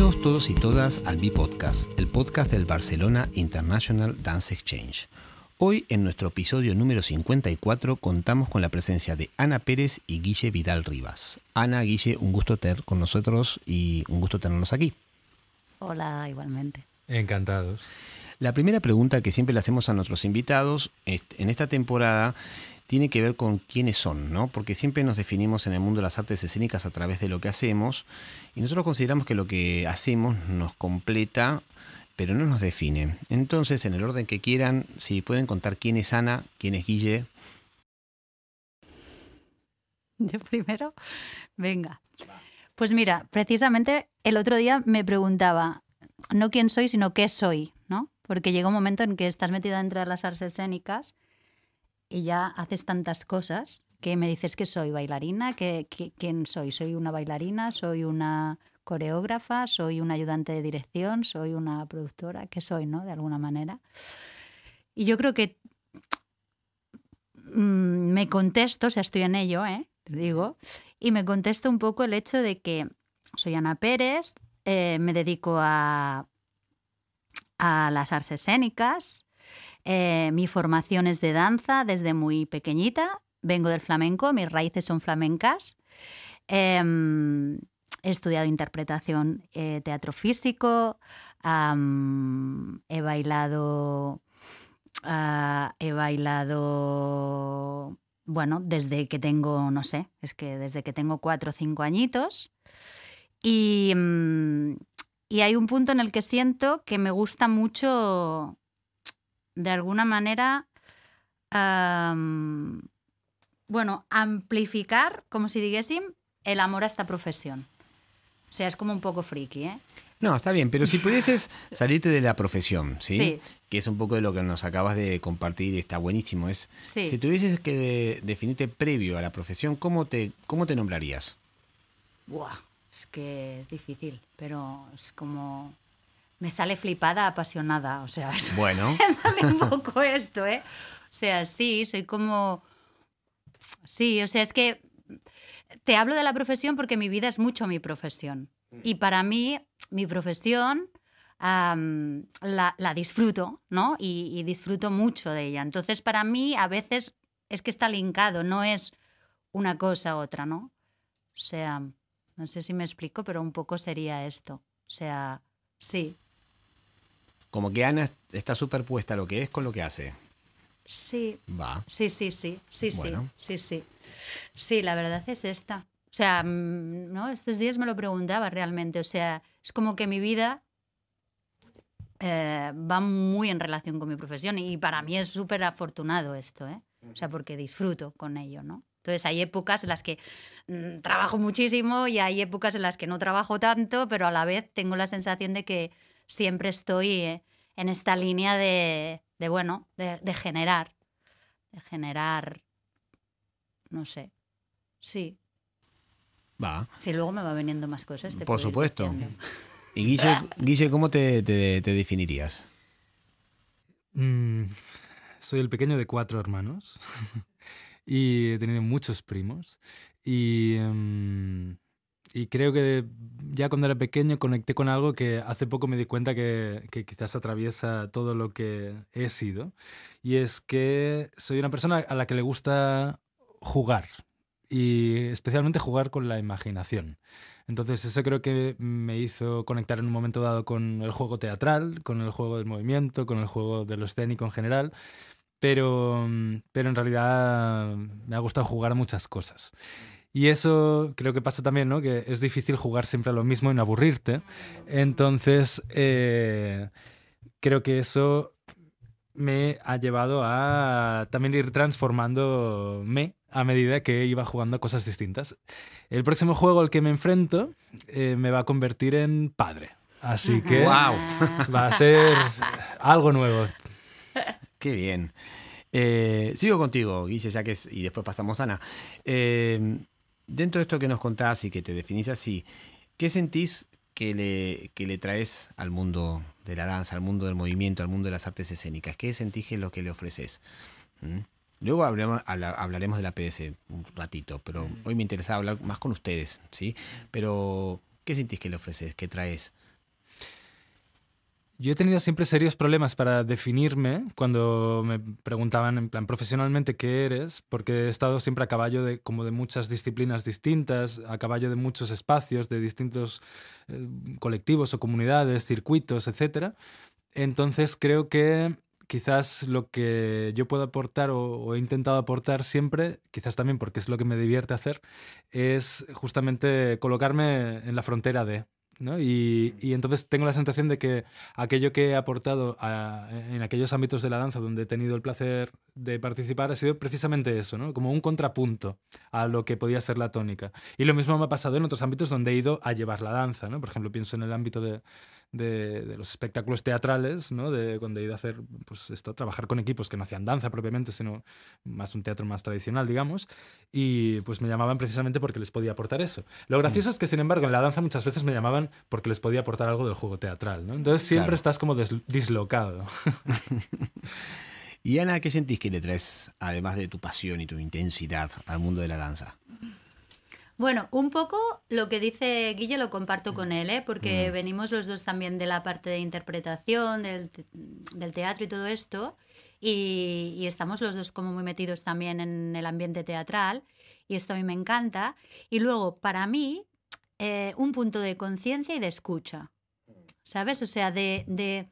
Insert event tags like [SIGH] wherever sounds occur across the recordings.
Bienvenidos todos y todas al B-Podcast, el podcast del Barcelona International Dance Exchange. Hoy, en nuestro episodio número 54, contamos con la presencia de Ana Pérez y Guille Vidal Rivas. Ana, Guille, un gusto tener con nosotros y un gusto tenernos aquí. Hola, igualmente. Encantados. La primera pregunta que siempre le hacemos a nuestros invitados en esta temporada tiene que ver con quiénes son, ¿no? Porque siempre nos definimos en el mundo de las artes escénicas a través de lo que hacemos y nosotros consideramos que lo que hacemos nos completa, pero no nos define. Entonces, en el orden que quieran, si pueden contar quién es Ana, quién es Guille. Yo primero, venga. Pues mira, precisamente el otro día me preguntaba, no quién soy, sino qué soy, ¿no? Porque llega un momento en que estás metida dentro de las artes escénicas y ya haces tantas cosas que me dices que soy bailarina, que, quién soy. Soy una bailarina, soy una coreógrafa, soy una ayudante de dirección, soy una productora, ¿qué soy, no? De alguna manera. Y yo creo que mm, me contesto, o sea, estoy en ello, ¿eh? te digo, y me contesto un poco el hecho de que soy Ana Pérez, eh, me dedico a, a las artes escénicas, eh, mi formación es de danza desde muy pequeñita, vengo del flamenco, mis raíces son flamencas. Em, he estudiado interpretación, eh, teatro físico, he bailado, ah, he bailado, bueno, desde que tengo, no sé, es que desde que tengo cuatro o cinco añitos. Y, mm, y hay un punto en el que siento que me gusta mucho de alguna manera, bueno, amplificar, como si dijéssim, el amor a esta profesión. O sea, es como un poco friki, ¿eh? No, está bien, pero si pudieses [LAUGHS] salirte de la profesión, ¿sí? Que es un poco de lo que nos acabas de compartir está buenísimo. Es, Si tuvieses que definirte previo a la profesión, ¿cómo te, cómo te nombrarías? Buah, es que es difícil, pero es como me sale flipada, apasionada. O sea, [LAUGHS] bueno. me sale un poco [LAUGHS] esto, ¿eh? O sea, sí, soy como. Sí, o sea, es que te hablo de la profesión porque mi vida es mucho mi profesión. Y para mí, mi profesión la, disfruto, ¿no? Y, y, disfruto mucho de ella. Entonces, para mí, a veces es que está linkado, no es una cosa u otra, ¿no? O sea, no sé si me explico, pero un poco sería esto. O sea, sí, como que Ana está superpuesta a lo que es con lo que hace. Sí. Va. Sí, sí, sí. Sí, sí. Sí, sí. Sí, la verdad es esta. O sea, mm, ¿no? Estos días me lo preguntaba realmente. O sea, es como que mi vida eh, va muy en relación con mi profesión y para mí es súper afortunado esto, ¿eh? O sea, porque disfruto con ello, ¿no? Entonces hay épocas en las que mm, trabajo muchísimo y hay épocas en las que no trabajo tanto, pero a la vez tengo la sensación de que siempre estoy en esta línea de, bueno, de, generar, de generar, no sé, sí. Va. Sí, luego me va veniendo más cosas. Por supuesto. Y Guille, ¿cómo te, definirías? Mm, soy el pequeño de cuatro hermanos [LAUGHS] y he tenido muchos primos. Y em, y creo que ya cuando era pequeño conecté con algo que hace poco me di cuenta que, que, quizás atraviesa todo lo que he sido. Y es que soy una persona a la que le gusta jugar. Y especialmente jugar con la imaginación. Entonces eso creo que me hizo conectar en un momento dado con el juego teatral, con el juego del movimiento, con el juego de lo escénico en general. Pero, pero en realidad me ha gustado jugar muchas cosas. Y eso creo que pasa también, ¿no? Que es difícil jugar siempre a lo mismo y no aburrirte. Entonces, eh, creo que eso me ha llevado a también ir transformándome a medida que iba jugando a cosas distintas. El próximo juego al que me enfrento eh, me va a convertir en padre. Así que va a ser algo nuevo. Qué bien. Eh, sigo contigo, Guille, ya que es, y después pasamos a Ana. Eh, dentro de esto que nos contás y que te definís así, ¿qué sentís que le, que le traes al mundo de la danza, al mundo del movimiento, al mundo de las artes escénicas? ¿Qué sentís que es lo que le ofreces? ¿Mm? Luego hablaremos, de la PDC un ratito, pero hoy me interesaba hablar más con ustedes, ¿sí? Pero, ¿qué sentís que le ofreces, qué traes Yo he tenido siempre serios problemas para definirme cuando me preguntaban en plan profesionalmente qué eres, porque he estado siempre a caballo de como de muchas disciplinas distintas, a caballo de muchos espacios, de distintos eh, colectivos o comunidades, circuitos, etc. Entonces creo que quizás lo que yo puedo aportar o, he intentado aportar siempre, quizás también porque es lo que me divierte hacer, es justamente colocarme en la frontera de, y, entonces tengo la sensación de que aquello que he aportado en aquellos ámbitos de la danza donde he tenido el placer de participar ha sido precisamente eso, ¿no? como un contrapunto a lo que podía ser la tónica. Y lo mismo me ha pasado en otros ámbitos donde he ido a llevar la danza. ¿no? Por ejemplo, pienso en el ámbito de, de, los espectáculos teatrales, ¿no? de cuando he ido a hacer pues esto, trabajar con equipos que no hacían danza propiamente, sino más un teatro más tradicional, digamos, y pues me llamaban precisamente porque les podía aportar eso. Lo mm. gracioso es que, sin embargo, en la danza muchas veces me llamaban porque les podía aportar algo del juego teatral, ¿no? Entonces siempre estás como dislocado. [LAUGHS] y Ana, ¿qué sentís que le traes, además de tu pasión y tu intensidad, al mundo de la danza? Bueno, un poco lo que dice Guille lo comparto con él, ¿eh? porque mm. venimos los dos también de la parte de interpretación, del, teatro y todo esto, y, estamos los dos como muy metidos también en el ambiente teatral, y esto a mí me encanta. Y luego, para mí, eh, un punto de conciencia y de escucha, ¿sabes? O sea, de, de...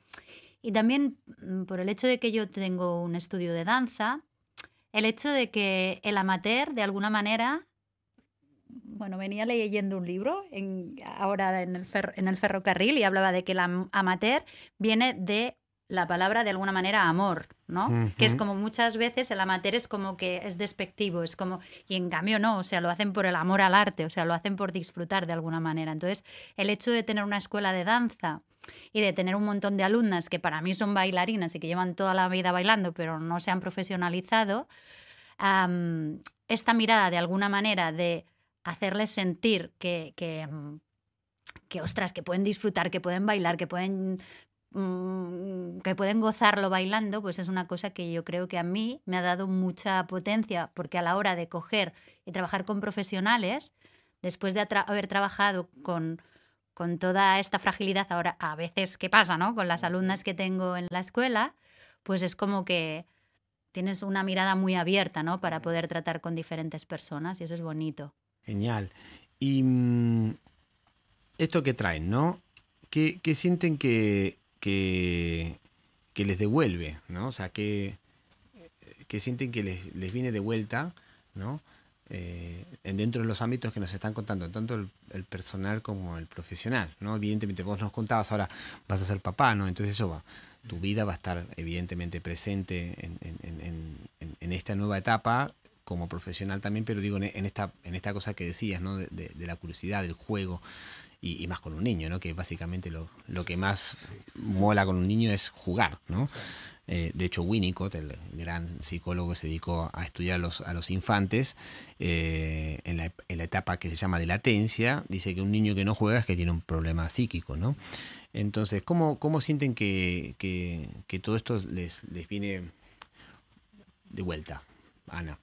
Y también mm, por el hecho de que yo tengo un estudio de danza, el hecho de que el amateur, de alguna manera, bueno, venía leyendo un libro en, ahora en el, en el ferrocarril y hablaba de que el amateur viene de la palabra de alguna manera amor, ¿no? Que es como muchas veces el amateur es como que es despectivo, es como, y en cambio no, o sea, lo hacen por el amor al arte, o sea, lo hacen por disfrutar de alguna manera. Entonces, el hecho de tener una escuela de danza y de tener un montón de alumnas que para mí son bailarinas y que llevan toda la vida bailando, pero no se han profesionalizado, esta mirada de alguna manera de hacerles sentir que, que, mm, que, ostras, que pueden disfrutar, que pueden bailar, que pueden, mm, que pueden gozarlo bailando, pues es una cosa que yo creo que a mí me ha dado mucha potencia, porque a la hora de coger y trabajar con profesionales, después de haber trabajado con, con toda esta fragilidad ahora, a veces, ¿qué pasa, no? Con las alumnas que tengo en la escuela, pues es como que tienes una mirada muy abierta, ¿no? Para poder tratar con diferentes personas y eso es bonito. Genial. Y mm, esto que traen, ¿no? ¿Qué, sienten que, que, les devuelve, ¿no? O sea, que, que sienten que les, viene de vuelta, ¿no? Eh, dentro de los ámbitos que nos están contando, tanto el, personal como el profesional, ¿no? Evidentemente, vos nos contabas ahora vas a ser papá, ¿no? Entonces eso va, tu vida va a estar evidentemente presente en, en esta nueva etapa como profesional también, pero digo en esta, en esta cosa que decías, ¿no? De, la curiosidad, del juego, y, más con un niño, ¿no? Que básicamente lo, lo que más mola con un niño es jugar, ¿no? Eh, de hecho, Winnicott, el gran psicólogo se dedicó a estudiar a los, a los infantes, eh, en, la, en, la, etapa que se llama de latencia, dice que un niño que no juega es que tiene un problema psíquico, ¿no? Entonces, ¿cómo, cómo sienten que, que, que todo esto les, les viene de vuelta, Ana?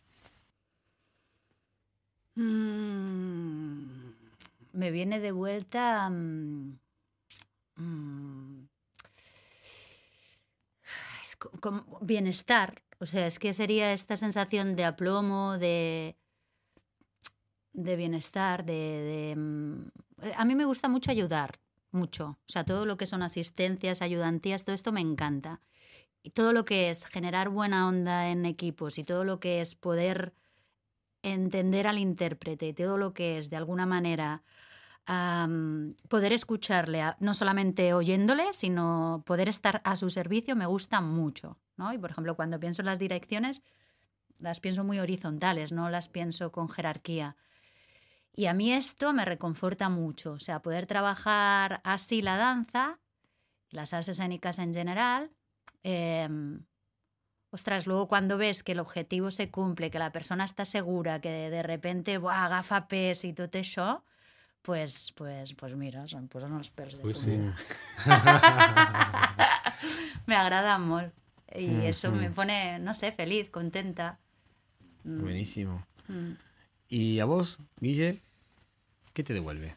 Mm, me viene de vuelta. Mm, mm, bienestar. O sea, es que sería esta sensación de aplomo, de, de bienestar, de, A mí me gusta mucho ayudar, mucho. O sea, todo lo que son asistencias, ayudantías, todo esto me encanta. Y todo lo que es generar buena onda en equipos y todo lo que es poder entender al intérprete, todo lo que es de alguna manera poder escucharle, no solamente oyéndole, sino poder estar a su servicio, me gusta mucho. ¿no? Y por ejemplo, cuando pienso en las direcciones, las pienso muy horizontales, no las pienso con jerarquía. Y a mí esto me reconforta mucho, o sea, poder trabajar así la danza, las artes escénicas en general, em, ostras, luego cuando ves que el objetivo se cumple, que la persona está segura, que de repente buah, agafa pes y todo eso, pues, pues, pues mira, son pues los perros de sí. [LAUGHS] Me agrada amor. Y mm, eso me mm. pone, no sé, feliz, contenta. Mm. Buenísimo. ¿Y a vos, Guille, qué te devuelve?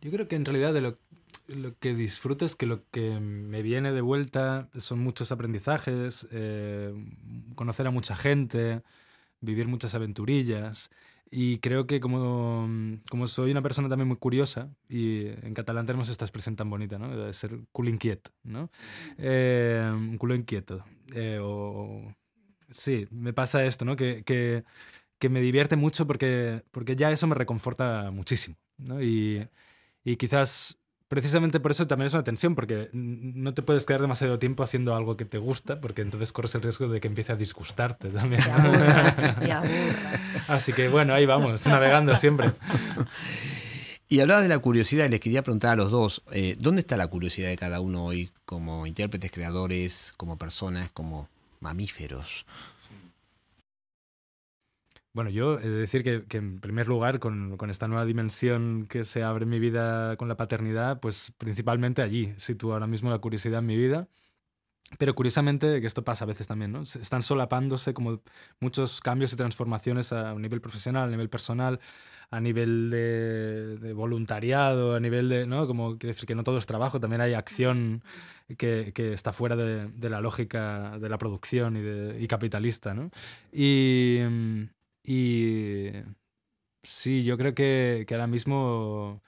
Yo creo que en realidad de lo, lo que disfruto es que lo que me viene de vuelta son muchos aprendizajes, eh, conocer a mucha gente, vivir muchas aventurillas. Y creo que como, como soy una persona también muy curiosa, y en catalán tenemos esta expresión tan bonita, ¿no? De ser culo inquieto, ¿no? Eh, un culo inquieto. Eh, o, sí, me pasa esto, ¿no? Que, que, que, me divierte mucho porque, porque ya eso me reconforta muchísimo, ¿no? Y, y quizás precisamente por eso también es una tensión, porque no te puedes quedar demasiado tiempo haciendo algo que te gusta, porque entonces corres el riesgo de que empiece a disgustarte también. [LAUGHS] Así que bueno, ahí vamos, navegando siempre. [LAUGHS] Y hablabas de la curiosidad y les quería preguntar a los dos, eh, ¿dónde está la curiosidad de cada uno hoy como intérpretes, creadores, como personas, como mamíferos? Bueno, yo he de decir que, en primer lugar, con, esta nueva dimensión que se abre en mi vida con la paternidad, pues principalmente allí sitúo ahora mismo la curiosidad en mi vida. Pero curiosamente, que esto pasa a veces también, ¿no? Están solapándose como muchos cambios y transformaciones a nivel profesional, a nivel personal, a nivel de, voluntariado, a nivel de, ¿no? Como quiere decir que no todo es trabajo, también hay acción que, que está fuera de, de, la lógica de la producción y, de, y capitalista, ¿no? Y, y sí, yo creo que, que, ahora mismo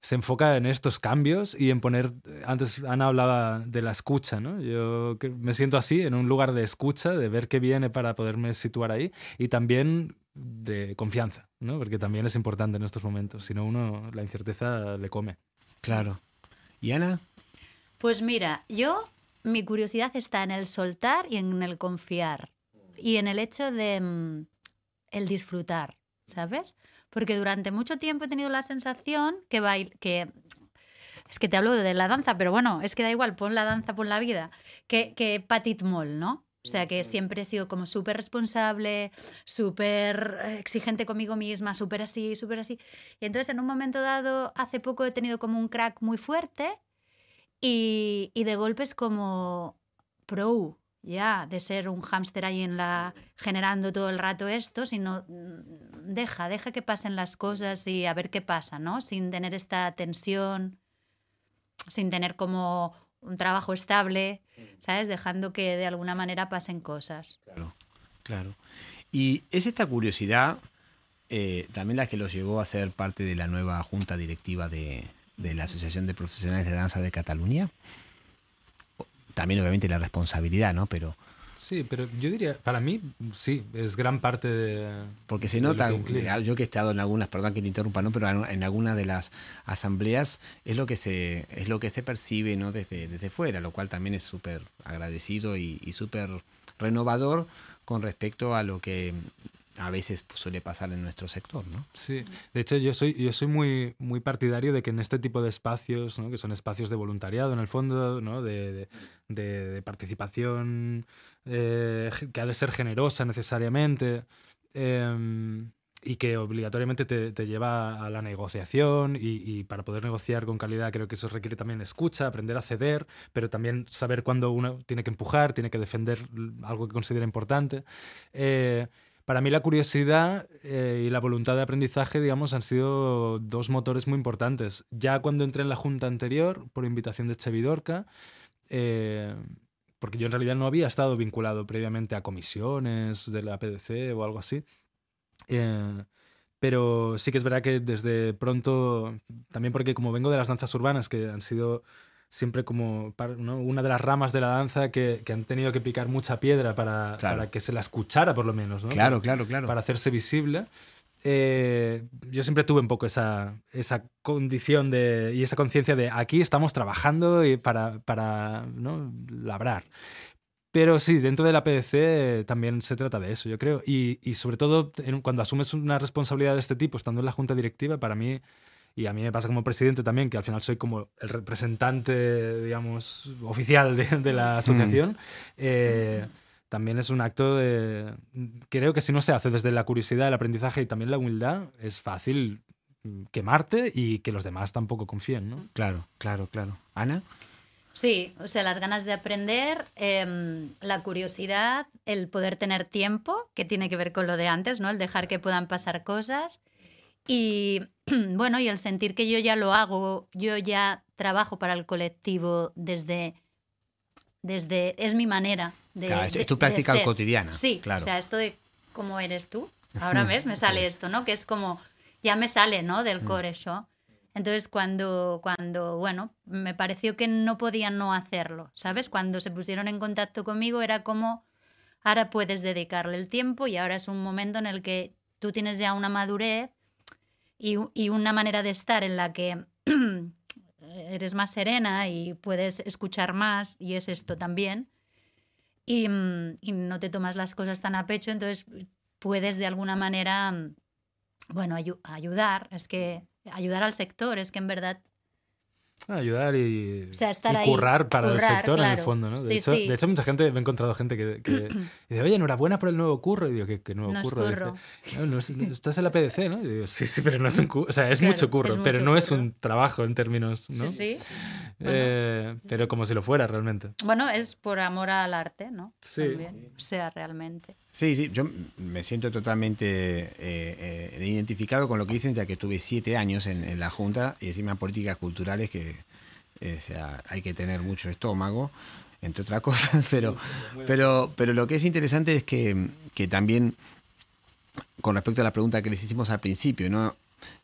se enfoca en estos cambios y en poner, antes Ana hablaba de la escucha, ¿no? Yo me siento así, en un lugar de escucha, de ver qué viene para poderme situar ahí y también de confianza, ¿no? Porque también es importante en estos momentos, si no uno la incerteza le come. Claro. ¿Y Ana? Pues mira, yo mi curiosidad está en el soltar y en el confiar y en el hecho de mm, el disfrutar, ¿sabes? Porque durante mucho tiempo he tenido la sensación que, bail que es que te hablo de la danza, pero bueno, es que da igual, pon la danza, pon la vida, que, que Patit Moll, ¿no? O sea, que siempre he sido como súper responsable, súper exigente conmigo misma, súper así, súper así. Y entonces en un momento dado, hace poco he tenido como un crack muy fuerte y, y de golpes como pro, ya de ser un hámster ahí en la generando todo el rato esto, sino mm, deja, deja que pasen las cosas y a ver qué pasa, ¿no? Sin tener esta tensión, sin tener como un trabajo estable, ¿sabes? Dejando que de alguna manera pasen cosas. Claro, claro. Y es esta curiosidad eh, también la que los llevó a ser parte de la nueva junta directiva de, de la Asociación de Profesionales de Danza de Cataluña también obviamente la responsabilidad, ¿no? Pero... Sí, pero yo diría, para mí, sí, es gran parte de... Porque se nota, yo que he estado en algunas, perdón que te interrumpa, ¿no? pero en algunas de las asambleas es lo que se, es lo que se percibe ¿no? desde, desde fuera, lo cual también es súper agradecido y, y súper renovador con respecto a lo que a veces suele pasar en nuestro sector, ¿no? Sí, de hecho yo soy, yo soy muy, muy partidario de que en este tipo de espacios, ¿no? que son espacios de voluntariado en el fondo, ¿no? de, de, participación eh, que ha de ser generosa necesariamente, em, y que obligatoriamente te, te, lleva a la negociación y, y, para poder negociar con calidad creo que eso requiere también escucha, aprender a ceder, pero también saber cuándo uno tiene que empujar, tiene que defender algo que considera importante. Eh, para mí la curiosidad eh, y la voluntad de aprendizaje, digamos, han sido dos motores muy importantes. Ya cuando entré en la junta anterior, por invitación de Chevidorca, eh, porque yo en realidad no había estado vinculado previamente a comisiones de la PDC o algo así. Eh, pero sí que es verdad que desde pronto, también porque como vengo de las danzas urbanas, que han sido siempre como una de las ramas de la danza que, que, han tenido que picar mucha piedra para, para, que se la escuchara por lo menos, ¿no? Claro, claro, claro. Para hacerse visible. Eh, yo siempre tuve un poco esa, esa condición de, y esa conciencia de aquí estamos trabajando y para, para ¿no? labrar. Pero sí, dentro de la PDC también se trata de eso, yo creo. Y, y sobre todo cuando asumes una responsabilidad de este tipo, estando en la junta directiva, para mí y a mí me pasa como presidente también, que al final soy como el representante, digamos, oficial de, la asociación. Eh, también es un acto de... Creo que si no se hace desde la curiosidad, el aprendizaje y también la humildad, es fácil quemarte y que los demás tampoco confíen, ¿no? Claro, claro, claro. Ana. Sí, o sea, las ganas de aprender, em, la curiosidad, el poder tener tiempo, que tiene que ver con lo de antes, ¿no? El dejar que puedan pasar cosas y [CLEARS THROAT] bueno, y el sentir que yo ya lo hago, yo ya trabajo para el colectivo desde, desde es mi manera de, Claro, es- de- es tu práctica cotidiana. Sí, claro. o sea, esto de cómo eres tú, [LAUGHS] ahora ves, me sale esto, ¿no? Que es como, ya me sale, ¿no? Mm. Del core eso. Entonces, cuando, cuando, bueno, me pareció que no podían no hacerlo, ¿sabes? Cuando se pusieron en contacto conmigo era como, ahora puedes dedicarle el tiempo y ahora es un momento en el que tú tienes ya una madurez y, una manera de estar en la que [CLEARS THROAT] eres más serena y puedes escuchar más, y es esto también, y, no te tomas las cosas tan a pecho, entonces puedes de alguna manera, mm, bueno, ayu- ayudar, es que ayudar al sector, es que en verdad Ayudar y, O sea, estar y ahí, currar para el sector en el fondo, ¿no? De, Sí, hecho, sí. de hecho, mucha gente, me he encontrado gente que, que [CLEARS THROAT] dice, oye, enhorabuena por el nuevo curro. Y digo, ¿qué, qué nuevo No es curro? Dice, curro. "No, no es- no, estás en la PDC, ¿no? Y digo, sí, sí, pero no es un curro. O sea, es Claro, mucho curro, es pero no es un trabajo en términos, ¿no? sí, sí. Eh, pero como si lo fuera realmente. Bueno, es por amor al arte, ¿no? Sí. También. O sea, realmente. Sí, sí, yo me siento totalmente eh, eh, identificado con lo que dicen, ya que estuve siete años en, en la Junta y encima políticas culturales que eh, o sea, hay que tener mucho estómago, entre otras [LAUGHS] cosas, pero, pero, pero lo que es interesante es que, que también, con respecto a la pregunta que les hicimos al principio, ¿no?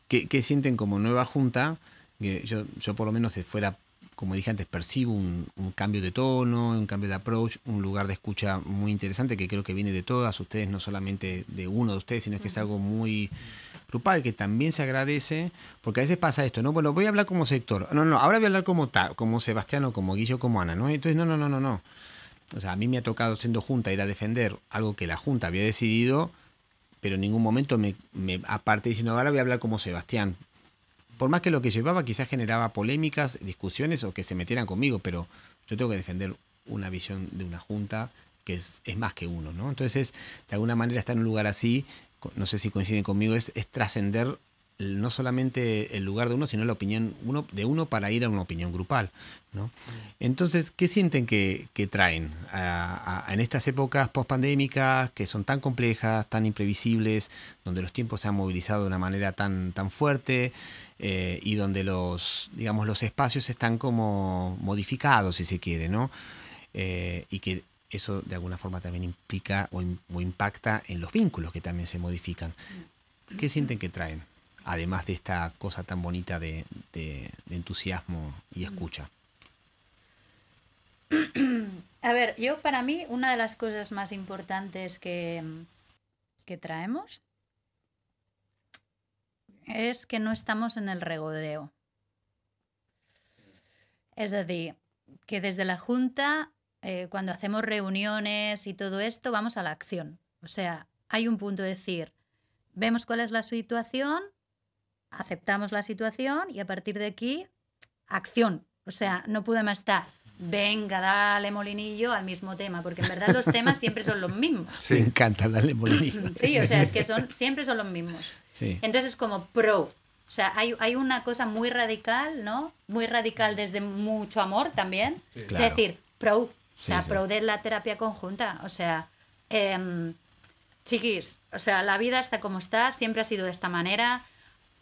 ¿Qué, qué sienten como nueva Junta? Que yo, yo por lo menos si fuera, como dije antes, percibo un, un cambio de tono, un cambio de approach, un lugar de escucha muy interesante que creo que viene de todas ustedes, no solamente de uno de ustedes, sino que es algo muy grupal que también se agradece, porque a veces pasa esto, ¿no? Bueno, voy a hablar como sector. No, no, ahora voy a hablar como tal, como Sebastián o como Guillo, como Ana, ¿no? Entonces, no, no, no, no, no. O sea, a mí me ha tocado siendo Junta ir a defender algo que la Junta había decidido, pero en ningún momento me, me aparte diciendo, ahora voy a hablar como Sebastián. Por más que lo que llevaba quizás generaba polémicas, discusiones o que se metieran conmigo, pero yo tengo que defender una visión de una Junta que es, es más que uno, ¿no? Entonces, de alguna manera estar en un lugar así, no sé si coinciden conmigo, es, es trascender no solamente el lugar de uno, sino la opinión uno, de uno para ir a una opinión grupal. ¿no? Entonces, ¿qué sienten que, traen a- en estas épocas post-pandémicas que son tan complejas, tan imprevisibles, donde los tiempos se han movilizado de una manera tan, tan fuerte eh, y donde los, digamos, los espacios están como modificados, si se quiere, ¿no? Eh, y que eso de alguna forma también implica o, o impacta en los vínculos que también se modifican. ¿Qué sienten que traen? Además de esta cosa tan bonita de, entusiasmo y escucha. [CLEARS THROAT] A ver, yo para mí una de las cosas más importantes que, que traemos es que no estamos en el regodeo. Es decir, que desde la Junta, eh, cuando hacemos reuniones y todo esto, vamos a la acción. O sea, hay un punto de decir, vemos cuál es la situación, aceptamos la situación y a partir de aquí, acción. O sea, no podemos estar, venga, dale molinillo al mismo tema, porque en verdad los temas siempre son los mismos. Sí. Me encanta darle molinillo. Sí, o sea, es que son, [LAUGHS] siempre son los mismos. Sí. Entonces, como pro. O sea, hay, hay una cosa muy radical, ¿no? Muy radical desde mucho amor también. Claro. Es decir, pro. O sea, Sí, sí. pro de la terapia conjunta. O sea, em, chiquis, o sea, la vida está como está, siempre ha sido de esta manera.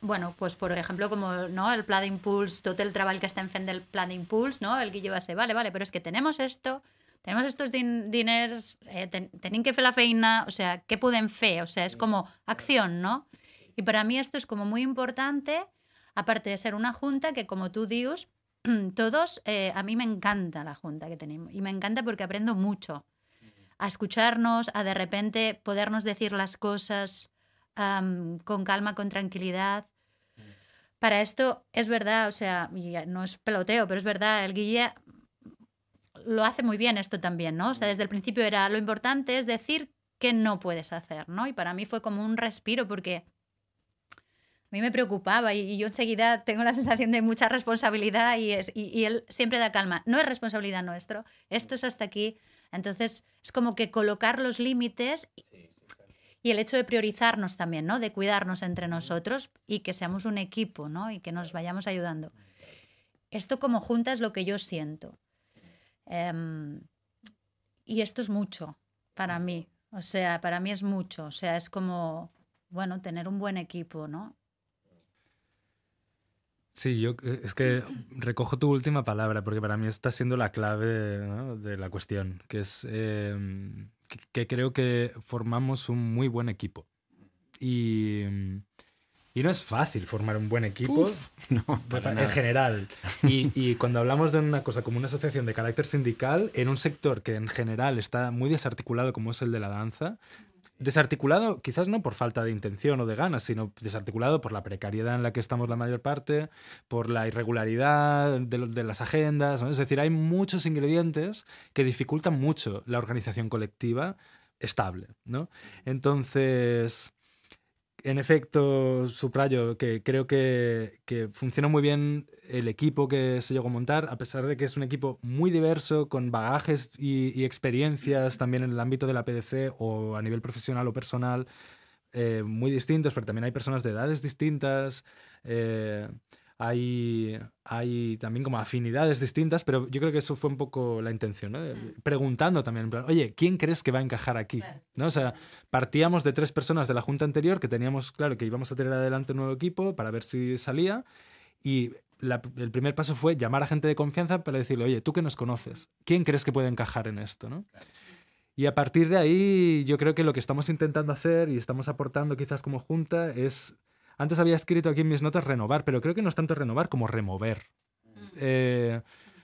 Bueno, pues por ejemplo, como no el pla d'impuls, tot el treball que estem fent del pla d'impuls, no? el Guille va ser, vale, vale, pero es que tenemos esto, tenemos estos din diners, eh, ten tenim que fer la feina, o sea, ¿qué podem fer? O sea, es como acción, ¿no? Y para mí esto es como muy importante, aparte de ser una junta que, como tú dius, [CLEARS THROAT] todos, eh, a mí me encanta la junta que tenemos y me encanta porque aprendo mucho a escucharnos, a de repente podernos decir las cosas con calma, con tranquilidad. Para esto es verdad, o sea, no es peloteo, pero es verdad, el Guille lo hace muy bien esto también, ¿no? O sea, desde el principio era lo importante es decir que no puedes hacer, ¿no? Y para mí fue como un respiro porque a mí me preocupaba y, y yo enseguida tengo la sensación de mucha responsabilidad y, es, y, y él siempre da calma. No es responsabilidad nuestro, esto es hasta aquí. Entonces es como que colocar los límites y el hecho de priorizarnos también, ¿no? De cuidarnos entre nosotros y que seamos un equipo, ¿no? Y que nos vayamos ayudando. Esto como junta es lo que yo siento. Em, y esto es mucho para mí. O sea, para mí es mucho. O sea, es como, bueno, tener un buen equipo, ¿no? Sí, yo eh, es que [CLEARS THROAT] recojo tu última palabra, porque para mí está siendo la clave ¿no? de la cuestión, que es em, que, que creo que formamos un muy buen equipo. Y, y no es fácil formar un buen equipo Uf, [LAUGHS] no, para en nada. general. [LAUGHS] Y, y cuando hablamos de una cosa como una asociación de carácter sindical, en un sector que en general está muy desarticulado como es el de la danza, desarticulado quizás no por falta de intención o de ganas, sino desarticulado por la precariedad en la que estamos la mayor parte, por la irregularidad de, las agendas, ¿no? es decir, hay muchos ingredientes que dificultan mucho la organización colectiva estable, ¿no? Entonces, en efecto, subrayo que creo que, que funciona muy bien el equipo que se llegó a montar, a pesar de que es un equipo muy diverso, con bagajes y, experiencias también en el ámbito de la PDC o a nivel profesional o personal, eh, muy distintos, pero también hay personas de edades distintas. eh, hay, hay también como afinidades distintas, pero yo creo que eso fue un poco la intención, ¿no? De- Preguntando también, en plan, oye, ¿quién crees que va a encajar aquí? ¿No? O sea, partíamos de tres personas de la junta anterior que teníamos claro que íbamos a tener adelante un nuevo equipo para ver si salía y la- el primer paso fue llamar a gente de confianza para decirle, oye, tú que nos conoces, ¿quién crees que puede encajar en esto? ¿no? Y a partir de ahí yo creo que lo que estamos intentando hacer y estamos aportando quizás como junta es, antes había escrito aquí en mis notas renovar, pero creo que no es tanto renovar como remover. Eh,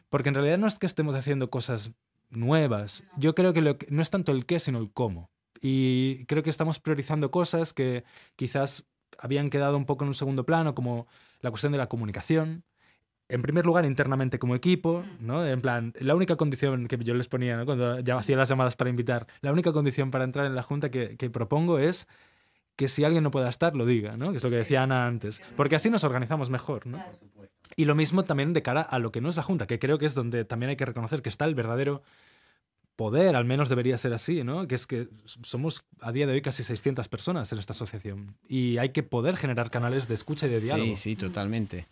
porque en realidad no es que estemos haciendo cosas nuevas, yo creo que, lo que no es tanto el qué, sino el cómo. Y creo que estamos priorizando cosas que quizás habían quedado un poco en un segundo plano, como la cuestión de la comunicación. En primer lugar, internamente como equipo, ¿no? En plan, la única condición que yo les ponía ¿no? cuando ya hacía las llamadas para invitar, la única condición para entrar en la junta que, que propongo es que si alguien no pueda estar, lo diga, ¿no? Que es lo que decía Ana antes. Porque así nos organizamos mejor, ¿no? Y lo mismo también de cara a lo que no es la Junta, que creo que es donde también hay que reconocer que está el verdadero poder, al menos debería ser así, ¿no? Que es que somos a día de hoy casi 600 personas en esta asociación y hay que poder generar canales de escucha y de diálogo. Sí, sí, totalmente.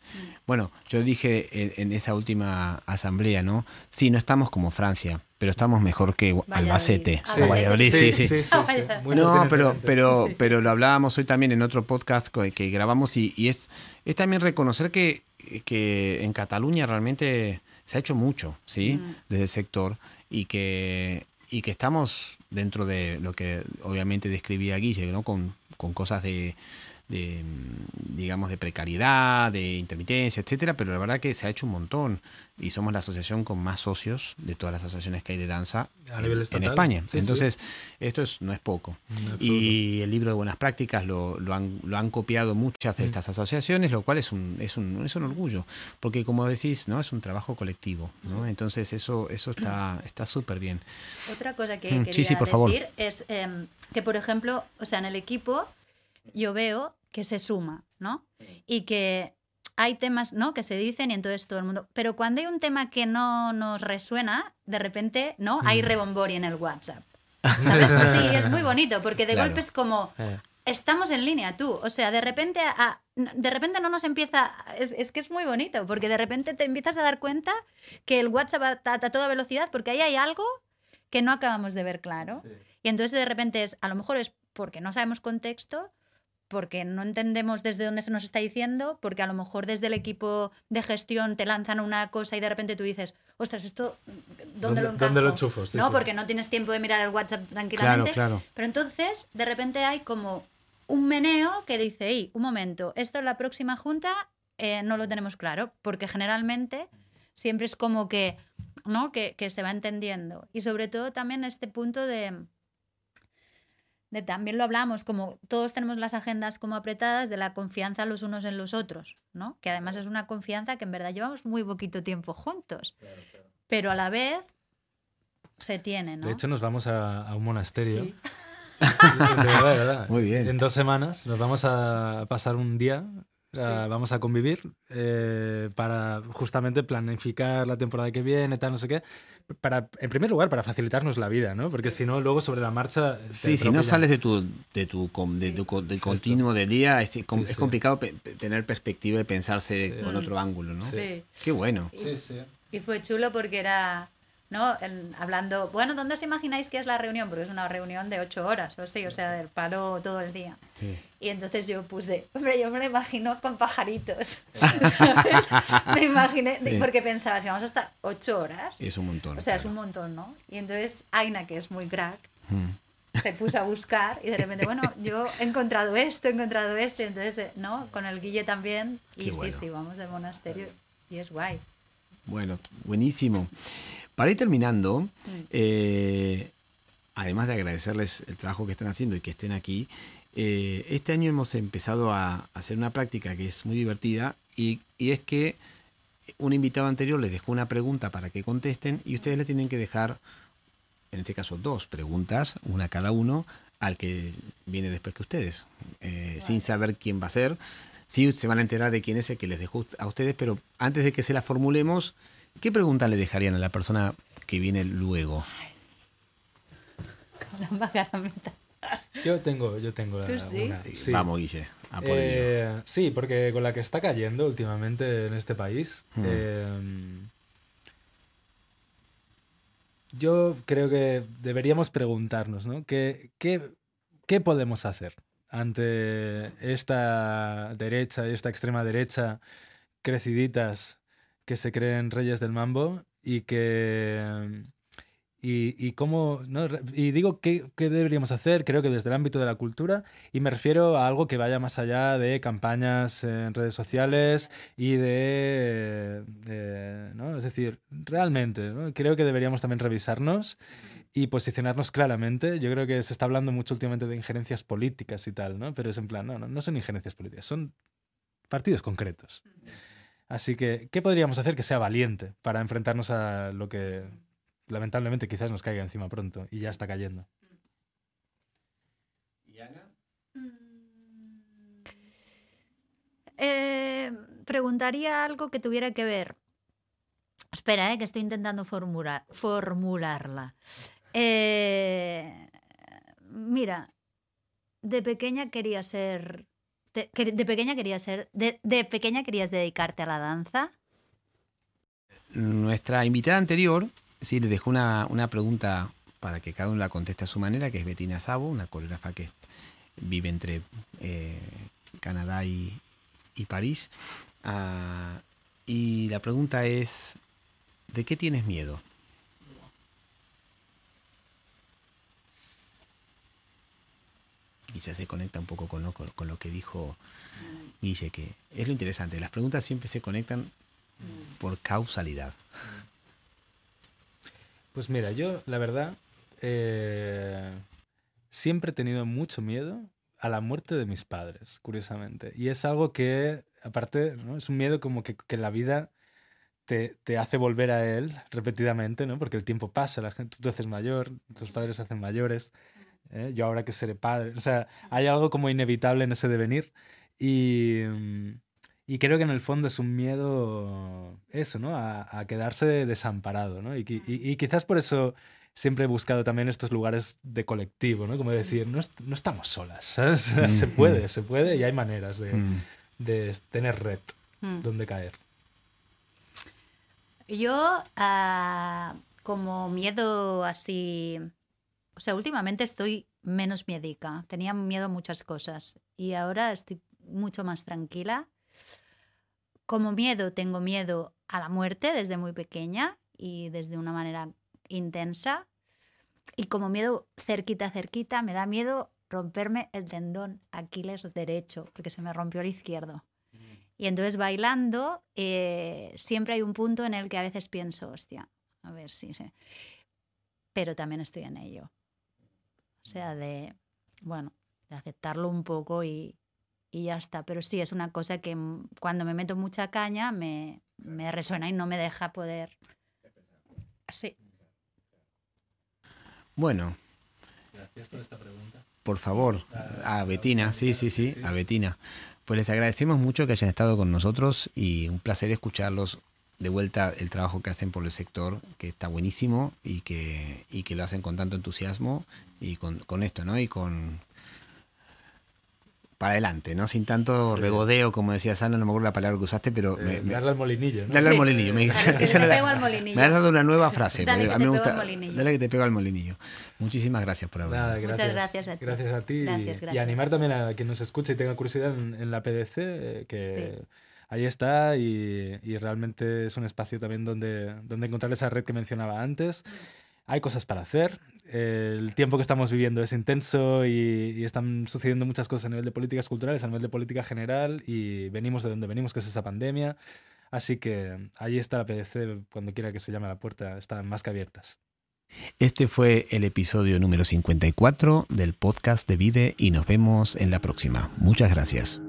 Bueno, yo dije en, en esa última asamblea, ¿no? Sí, no estamos como Francia, pero estamos mejor que Albacete. Sí. o Valladolid, sí, sí. sí, sí, sí, muy No, pero, pero, pero lo hablábamos hoy también en otro podcast que, que grabamos y, y es, es también reconocer que, que en Cataluña realmente se ha hecho mucho, ¿sí? Mm. Desde el sector y que, y que estamos dentro de lo que obviamente describía Guille, ¿no? Con, con cosas de, de, mm, digamos, de precariedad, de intermitencia, etcétera, pero la verdad que se ha hecho un montón y somos la asociación con más socios de todas las asociaciones que hay de danza A en- nivel en, estatal. España. Sí, sí. Entonces, esto es, no es poco. En absoluto. Y el libro de buenas prácticas lo, lo han, lo han copiado muchas de Mm. estas asociaciones, lo cual es un, es un, es un orgullo, porque como decís, ¿no? es un trabajo colectivo. ¿no? Entonces eso, eso está está súper bien. Otra cosa que Mm, quería sí, sí, por favor. decir es em, que, por ejemplo, o sea, en el equipo yo veo que se suma, ¿no? Y que hay temas, ¿no? Que se dicen y entonces todo el mundo... Pero cuando hay un tema que no nos resuena, de repente, ¿no? Hay Mm. rebombori en el WhatsApp. [LAUGHS] ¿Sabes? Sí, es muy [LAUGHS] bonito, porque de Claro. golpe es como... Eh, Estamos en línea, tú. O sea, de repente, a- de repente no nos empieza. Es, es que es muy bonito, porque de repente te empiezas a dar cuenta que el WhatsApp a, a toda velocidad, porque ahí hay algo que no acabamos de ver claro. Y entonces de repente es, a lo mejor es porque no sabemos contexto, porque no entendemos desde dónde se nos está diciendo, porque a lo mejor desde el equipo de gestión te lanzan una cosa y de repente tú dices, ostras, esto, ¿dónde, ¿Dónde- lo encajo? dónde lo enchufo? Sí, no, sí. porque no tienes tiempo de mirar el WhatsApp Claro, tranquilamente. claro. Pero entonces, de repente hay como un meneo que dice, "Ey, un momento, esto en la próxima junta eh, no lo tenemos claro, porque generalmente siempre es como que, ¿no? Que, que se va entendiendo. Y sobre todo también este punto de, de también lo hablamos, como todos tenemos las agendas como apretadas de la confianza los unos en los otros, ¿no? Que además es una confianza que en verdad llevamos muy poquito tiempo juntos, pero a la vez se tiene, ¿no? De hecho, nos vamos a, a un monasterio. Sí. [LAUGHS] De verdad, de verdad. Muy bien. En dos semanas nos vamos a pasar un día, Sí. vamos a convivir eh, para justamente planificar la temporada que viene, tal, no sé qué. Para, en primer lugar, para facilitarnos la vida, ¿no? Porque si no, luego sobre la marcha. Sí, si no sales de tu, de tu, de tu del Sí, continuo del día, es, com- Sí, es complicado pe- tener perspectiva y pensarse Sí. con otro ángulo, ¿no? Sí. Qué bueno. Sí, sí. Y fue chulo porque era ¿no? hablando, bueno, ¿dónde os imagináis que es la reunión? Porque es una reunión de ocho horas o sí, o sea, del palo todo el día. Y entonces yo puse, hombre, yo me lo imagino con pajaritos. [LAUGHS] [LAUGHS] me imaginé, porque pensaba, si vamos a estar ocho horas. Y es un montón. O sea, es un montón, ¿no? Y entonces Aina, que es muy crack, mm. se puso a buscar y de repente, bueno, [LAUGHS] yo he encontrado esto, he encontrado esto, y entonces, eh, ¿no? Con el Guille también. Y sí, sí, vamos del monasterio y es guay. Bueno, buenísimo. Para ir terminando, eh, además de agradecerles el trabajo que están haciendo y que estén aquí, eh, este año hemos empezado a hacer una práctica que es muy divertida y, es que un invitado anterior les dejó una pregunta para que contesten y ustedes le tienen que dejar, en este caso, dos preguntas, una cada uno, al que viene después que ustedes, eh, sin saber quién va a ser. Sí, se van a enterar de quién es el que les dejó a ustedes, pero antes de que se la formulemos, ¿Qué pregunta le dejarían a la persona que viene luego? Con [LAUGHS] la Yo tengo, yo tengo una. Vamos, Guille. Eh, sí, porque con la que está cayendo últimamente en este país, hmm. em, yo creo que deberíamos preguntarnos, ¿no? ¿Qué, qué podemos hacer ante esta derecha y esta extrema derecha creciditas que se creen reyes del mambo y que... Y, cómo, ¿no? y digo, ¿qué, ¿qué, deberíamos hacer? Creo que desde el ámbito de la cultura, y me refiero a algo que vaya más allá de campañas en redes sociales y de, ¿no? Es decir, realmente, creo que deberíamos también revisarnos y posicionarnos claramente. Yo creo que se está hablando mucho últimamente de injerencias políticas y tal, ¿no? Pero es en plan, no, no, no son injerencias políticas, son partidos concretos. Así que, ¿qué podríamos hacer que sea valiente para enfrentarnos a lo que lamentablemente quizás nos caiga encima pronto y ya está cayendo? ¿Y Ana? Eh, preguntaría algo que tuviera que ver. Espera, eh, que estoy intentando formular, formularla. Eh, mira, de pequeña quería ser de, pequeña querías ser, de, pequeña querías dedicarte a la danza. Nuestra invitada anterior sí le dejó una, pregunta para que cada uno la conteste a su manera, que es Bettina Sabo, una coreógrafa que vive entre eh, Canadá y, París. Ah, y la pregunta es, ¿de qué tienes miedo? Quizás se conecta un poco con lo, con lo que dijo Guille, que es lo interesante, las preguntas siempre se conectan por causalidad. Pues mira, yo la verdad eh, siempre he tenido mucho miedo a la muerte de mis padres, curiosamente. Y es algo que, aparte, ¿no? es un miedo como que, que la vida te, te, hace volver a él repetidamente, ¿no? porque el tiempo pasa, la gente, tú te haces mayor, tus padres se hacen mayores. ¿Eh? yo ahora que seré padre. O sea, hay algo como inevitable en ese devenir y, y creo que en el fondo es un miedo, eso, ¿no? A, a quedarse desamparado, ¿no? Y, y, y, quizás por eso siempre he buscado también estos lugares de colectivo, ¿no? Como decir, no, no estamos solas, ¿sabes? se puede, se puede y hay maneras de, mm. de tener red mm. donde caer. Yo, uh, como miedo así o sea, últimamente estoy menos miedica. Tenía miedo a muchas cosas y ahora estoy mucho más tranquila. Como miedo, tengo miedo a la muerte desde muy pequeña y desde una manera intensa. Y como miedo cerquita, cerquita, me da miedo romperme el tendón Aquiles derecho, porque se me rompió el izquierdo. Y entonces bailando, eh, siempre hay un punto en el que a veces pienso, hostia, a ver si sé. Pero también estoy en ello. O sea, de, bueno, de aceptarlo un poco y, y ya está. Pero sí, es una cosa que cuando me meto mucha caña me, me resuena y no me deja poder... Sí. Bueno. Gracias por esta pregunta. Por favor, a Betina, sí, sí, sí, a Betina. Pues les agradecemos mucho que hayan estado con nosotros y un placer escucharlos de vuelta el trabajo que hacen por el sector, que está buenísimo y que, y que lo hacen con tanto entusiasmo y con, con esto, ¿no? Y con para adelante, ¿no? Sin tanto Sí. regodeo, como decía Sana, no me acuerdo la palabra que usaste, pero Eh, me, me- darle al molinillo, ¿no? dale al Sí. molinillo. Me, esa Dale, te la- pego al molinillo. me has dado una nueva frase. Dale que a te mí me pego al. Dale que te pego al molinillo. Muchísimas gracias por haber. Nada, Muchas gracias. gracias a ti. Gracias a ti. y- Gracias, Y, gracias. animar también a quien nos escuche y tenga curiosidad en, en la PDC, eh, que Sí. Ahí está y, realmente es un espacio también donde, donde encontrar esa red que mencionaba antes. Hay cosas para hacer. El tiempo que estamos viviendo es intenso y, y están sucediendo muchas cosas a nivel de políticas culturales, a nivel de política general y venimos de donde venimos, que es esa pandemia. Así que ahí está la PDC, cuando quiera que se llame a la puerta, están más que abiertas. Este fue el episodio número 54 del podcast de Vide y nos vemos en la próxima. Muchas gracias.